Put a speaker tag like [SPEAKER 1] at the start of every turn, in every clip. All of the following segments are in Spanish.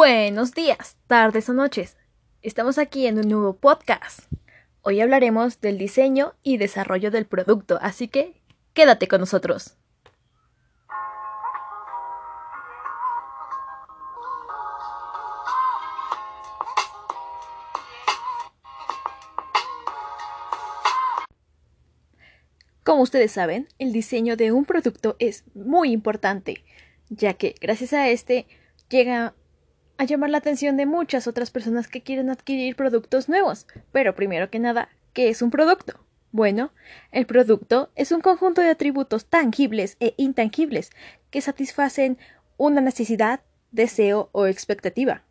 [SPEAKER 1] Buenos días, tardes o noches. Estamos aquí en un nuevo podcast. Hoy hablaremos del diseño y desarrollo del producto, así que quédate con nosotros. Como ustedes saben, el diseño de un producto es muy importante, ya que gracias a este llega a llamar la atención de muchas otras personas que quieren adquirir productos nuevos. Pero primero que nada, ¿qué es un producto? Bueno, el producto es un conjunto de atributos tangibles e intangibles que satisfacen una necesidad, deseo o expectativa.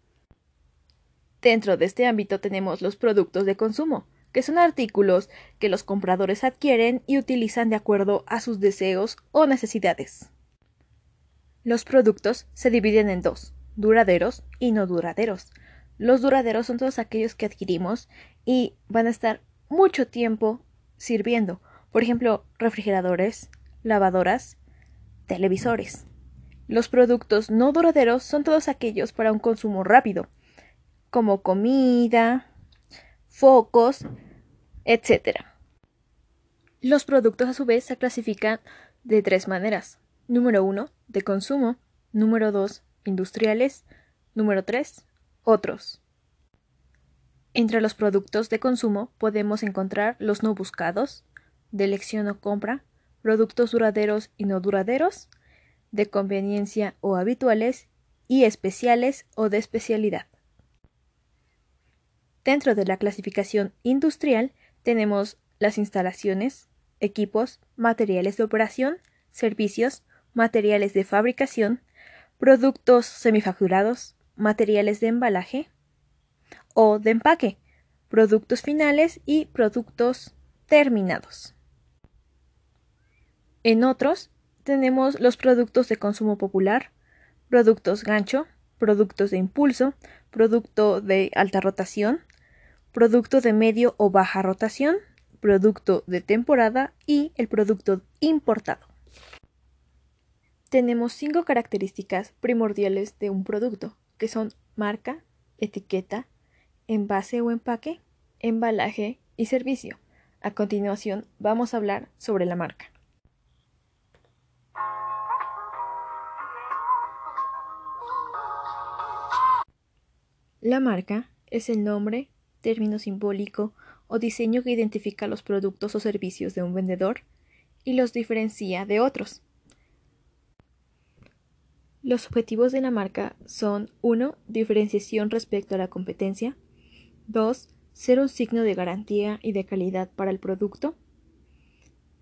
[SPEAKER 1] Dentro de este ámbito tenemos los productos de consumo, que son artículos que los compradores adquieren y utilizan de acuerdo a sus deseos o necesidades. Los productos se dividen en dos, duraderos y no duraderos. Los duraderos son todos aquellos que adquirimos y van a estar mucho tiempo sirviendo. Por ejemplo, refrigeradores, lavadoras, televisores. Los productos no duraderos son todos aquellos para un consumo rápido, como comida, focos, etc. Los productos a su vez se clasifican de tres maneras. Número uno, de consumo. Número dos, industriales. Número 3. Otros. Entre los productos de consumo podemos encontrar los no buscados, de elección o compra, productos duraderos y no duraderos, de conveniencia o habituales, y especiales o de especialidad. Dentro de la clasificación industrial tenemos las instalaciones, equipos, materiales de operación, servicios, materiales de fabricación, productos semifacturados, materiales de embalaje o de empaque, productos finales y productos terminados. En otros tenemos los productos de consumo popular, productos gancho, productos de impulso, producto de alta rotación, producto de medio o baja rotación, producto de temporada y el producto importado tenemos cinco características primordiales de un producto, que son marca, etiqueta, envase o empaque, embalaje y servicio. A continuación vamos a hablar sobre la marca. La marca es el nombre, término simbólico o diseño que identifica los productos o servicios de un vendedor y los diferencia de otros. Los objetivos de la marca son 1. Diferenciación respecto a la competencia. 2. Ser un signo de garantía y de calidad para el producto.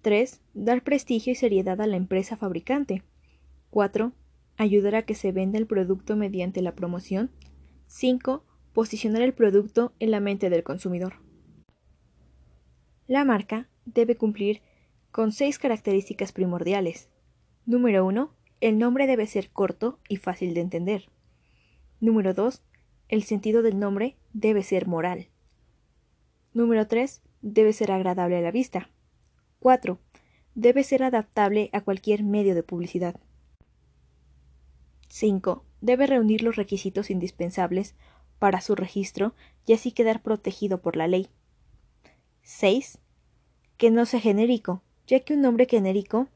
[SPEAKER 1] 3. Dar prestigio y seriedad a la empresa fabricante. 4. Ayudar a que se venda el producto mediante la promoción. 5. Posicionar el producto en la mente del consumidor. La marca debe cumplir con seis características primordiales. Número 1 el nombre debe ser corto y fácil de entender. Número 2. El sentido del nombre debe ser moral. Número 3. Debe ser agradable a la vista. 4. Debe ser adaptable a cualquier medio de publicidad. 5. Debe reunir los requisitos indispensables para su registro y así quedar protegido por la ley. 6. Que no sea genérico, ya que un nombre genérico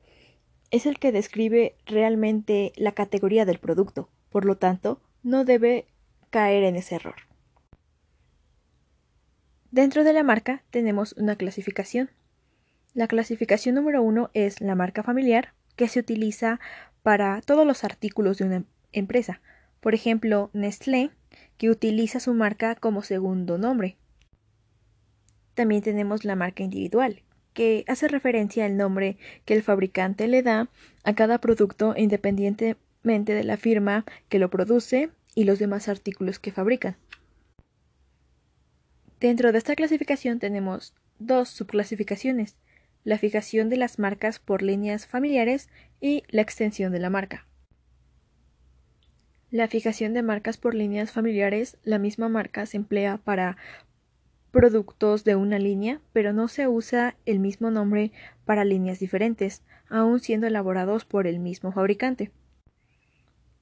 [SPEAKER 1] es el que describe realmente la categoría del producto, por lo tanto, no debe caer en ese error. Dentro de la marca tenemos una clasificación. La clasificación número uno es la marca familiar, que se utiliza para todos los artículos de una empresa. Por ejemplo, Nestlé, que utiliza su marca como segundo nombre. También tenemos la marca individual, que hace referencia al nombre que el fabricante le da a cada producto independientemente de la firma que lo produce y los demás artículos que fabrican. Dentro de esta clasificación tenemos dos subclasificaciones, la fijación de las marcas por líneas familiares y la extensión de la marca. La fijación de marcas por líneas familiares, la misma marca se emplea para productos de una línea, pero no se usa el mismo nombre para líneas diferentes, aun siendo elaborados por el mismo fabricante.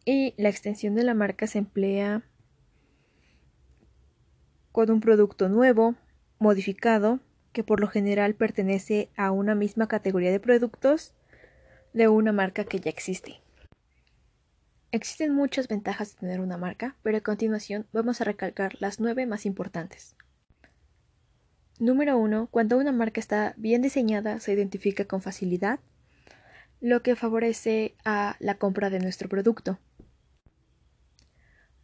[SPEAKER 1] Y la extensión de la marca se emplea con un producto nuevo, modificado, que por lo general pertenece a una misma categoría de productos de una marca que ya existe. Existen muchas ventajas de tener una marca, pero a continuación vamos a recalcar las nueve más importantes. Número 1. Cuando una marca está bien diseñada, se identifica con facilidad, lo que favorece a la compra de nuestro producto.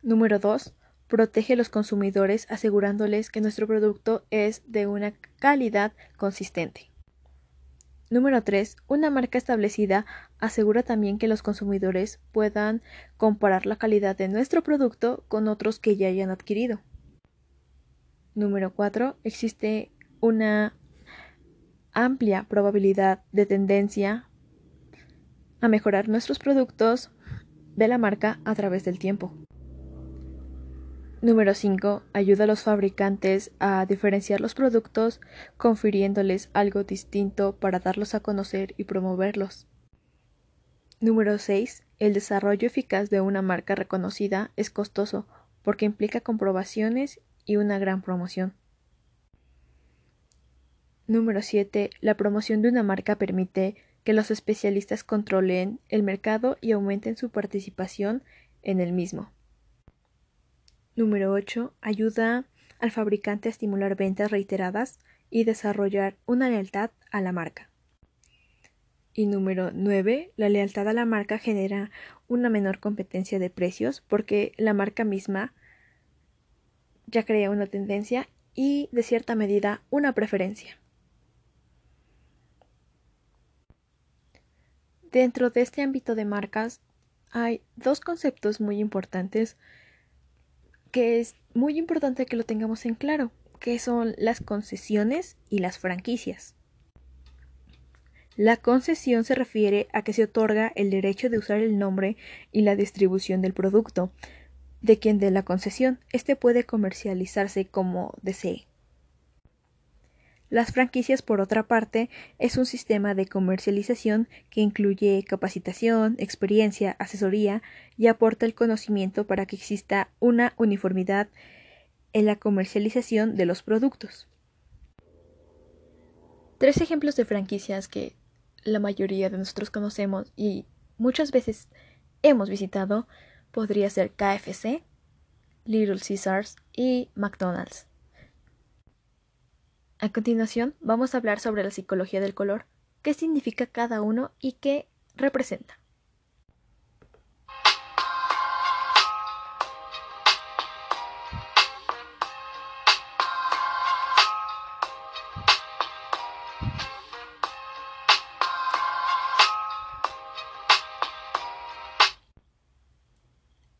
[SPEAKER 1] Número 2. Protege a los consumidores asegurándoles que nuestro producto es de una calidad consistente. Número 3. Una marca establecida asegura también que los consumidores puedan comparar la calidad de nuestro producto con otros que ya hayan adquirido. Número 4. Existe una amplia probabilidad de tendencia a mejorar nuestros productos de la marca a través del tiempo. Número 5. Ayuda a los fabricantes a diferenciar los productos confiriéndoles algo distinto para darlos a conocer y promoverlos. Número 6. El desarrollo eficaz de una marca reconocida es costoso porque implica comprobaciones y una gran promoción. Número 7. La promoción de una marca permite que los especialistas controlen el mercado y aumenten su participación en el mismo. Número 8. Ayuda al fabricante a estimular ventas reiteradas y desarrollar una lealtad a la marca. Y número 9. La lealtad a la marca genera una menor competencia de precios porque la marca misma ya crea una tendencia y, de cierta medida, una preferencia. Dentro de este ámbito de marcas hay dos conceptos muy importantes que es muy importante que lo tengamos en claro, que son las concesiones y las franquicias. La concesión se refiere a que se otorga el derecho de usar el nombre y la distribución del producto, de quien dé la concesión. Este puede comercializarse como desee. Las franquicias, por otra parte, es un sistema de comercialización que incluye capacitación, experiencia, asesoría y aporta el conocimiento para que exista una uniformidad en la comercialización de los productos. Tres ejemplos de franquicias que la mayoría de nosotros conocemos y muchas veces hemos visitado podría ser KFC, Little Caesars y McDonald's. A continuación vamos a hablar sobre la psicología del color, qué significa cada uno y qué representa.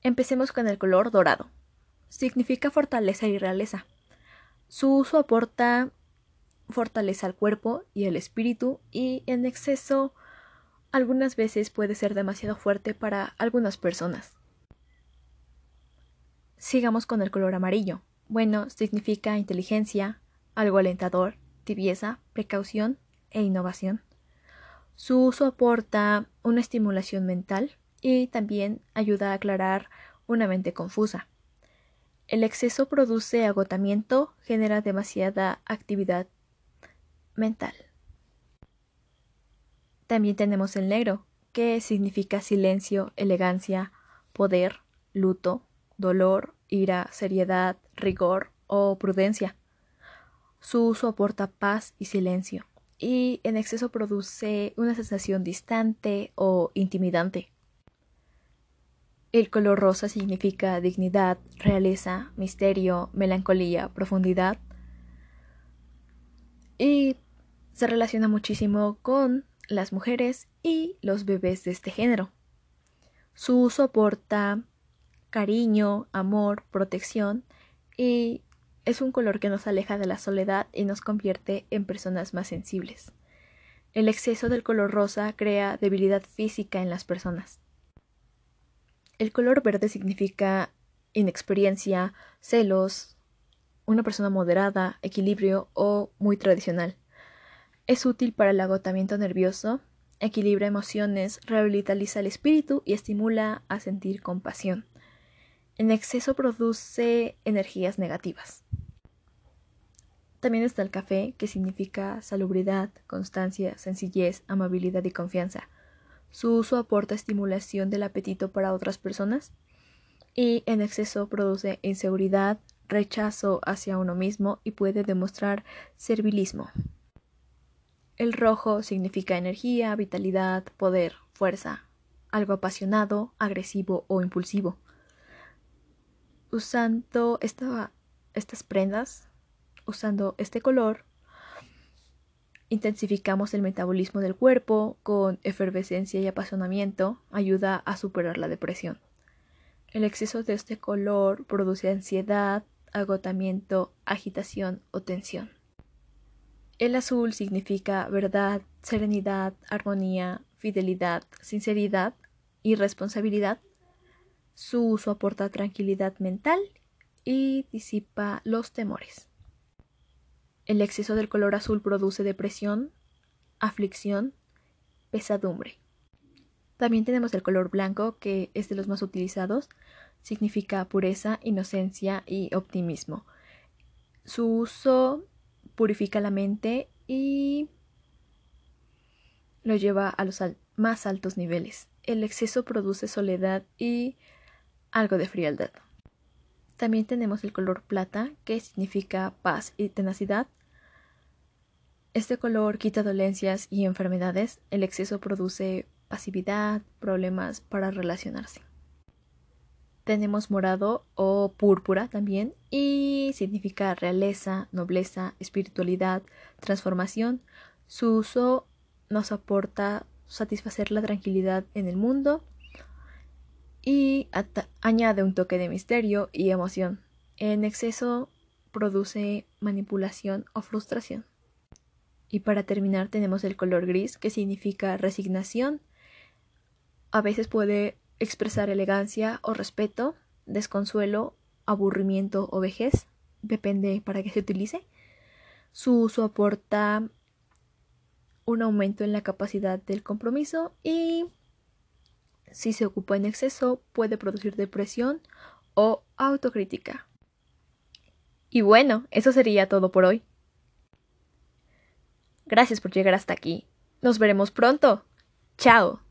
[SPEAKER 1] Empecemos con el color dorado. Significa fortaleza y realeza. Su uso aporta fortaleza al cuerpo y el espíritu y en exceso algunas veces puede ser demasiado fuerte para algunas personas. Sigamos con el color amarillo. Bueno, significa inteligencia, algo alentador, tibieza, precaución e innovación. Su uso aporta una estimulación mental y también ayuda a aclarar una mente confusa. El exceso produce agotamiento, genera demasiada actividad mental. También tenemos el negro, que significa silencio, elegancia, poder, luto, dolor, ira, seriedad, rigor o prudencia. Su uso aporta paz y silencio, y en exceso produce una sensación distante o intimidante. El color rosa significa dignidad, realeza, misterio, melancolía, profundidad. Y se relaciona muchísimo con las mujeres y los bebés de este género. Su uso aporta cariño, amor, protección y es un color que nos aleja de la soledad y nos convierte en personas más sensibles. El exceso del color rosa crea debilidad física en las personas. El color verde significa inexperiencia, celos, una persona moderada, equilibrio o muy tradicional. Es útil para el agotamiento nervioso, equilibra emociones, rehabilitaliza el espíritu y estimula a sentir compasión. En exceso produce energías negativas. También está el café, que significa salubridad, constancia, sencillez, amabilidad y confianza. Su uso aporta estimulación del apetito para otras personas y en exceso produce inseguridad, rechazo hacia uno mismo y puede demostrar servilismo. El rojo significa energía, vitalidad, poder, fuerza, algo apasionado, agresivo o impulsivo. Usando estas prendas usando este color, intensificamos el metabolismo del cuerpo con efervescencia y apasionamiento, ayuda a superar la depresión. El exceso de este color produce ansiedad, agotamiento, agitación o tensión. El azul significa verdad, serenidad, armonía, fidelidad, sinceridad y responsabilidad. Su uso aporta tranquilidad mental y disipa los temores. El exceso del color azul produce depresión, aflicción, pesadumbre. También tenemos el color blanco, que es de los más utilizados. Significa pureza, inocencia y optimismo. Su uso purifica la mente y lo lleva a los más altos niveles. El exceso produce soledad y algo de frialdad. También tenemos el color plata, que significa paz y tenacidad. Este color quita dolencias y enfermedades. El exceso produce pasividad, problemas para relacionarse. Tenemos morado o púrpura también y significa realeza, nobleza, espiritualidad, transformación. Su uso nos aporta satisfacer la tranquilidad en el mundo y añade un toque de misterio y emoción. En exceso produce manipulación o frustración. Y para terminar tenemos el color gris que significa resignación. A veces puede expresar elegancia o respeto, desconsuelo, aburrimiento o vejez, depende para qué se utilice. Su uso aporta un aumento en la capacidad del compromiso y si se ocupa en exceso, puede producir depresión o autocrítica. Y bueno, eso sería todo por hoy. Gracias por llegar hasta aquí. Nos veremos pronto. Chao.